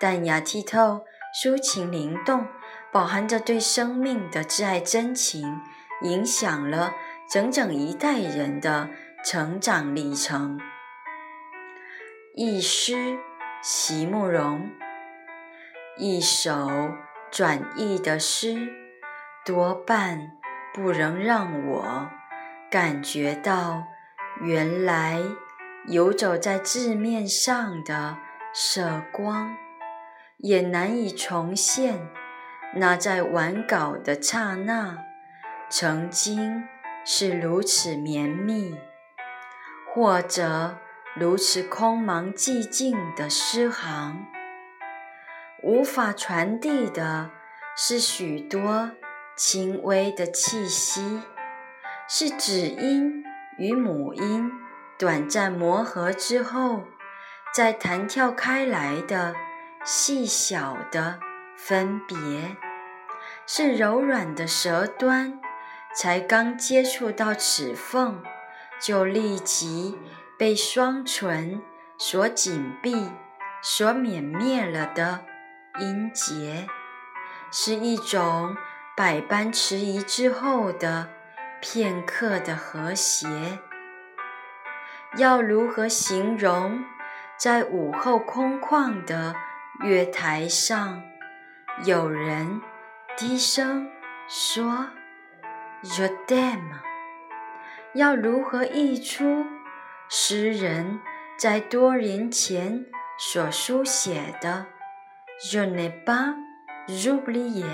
淡雅剔透，抒情灵动，饱含着对生命的挚爱真情，影响了整整一代人的成长历程。一诗，席慕容。一首转意的诗，多半不能让我感觉到原来游走在字面上的色光。也难以重现那在完稿的刹那，曾经是如此绵密，或者如此空茫寂静的诗行。无法传递的是许多轻微的气息，是子音与母音短暂磨合之后，再弹跳开来的。细小的分别，是柔软的舌端，才刚接触到齿缝，就立即被双唇所紧闭、所泯灭了的音节，是一种百般迟疑之后的片刻的和谐。要如何形容在午后空旷的？月台上，有人低声说：“Je damn，。”要如何译出诗人在多年前所书写的：“Je n'ai pas oublié。”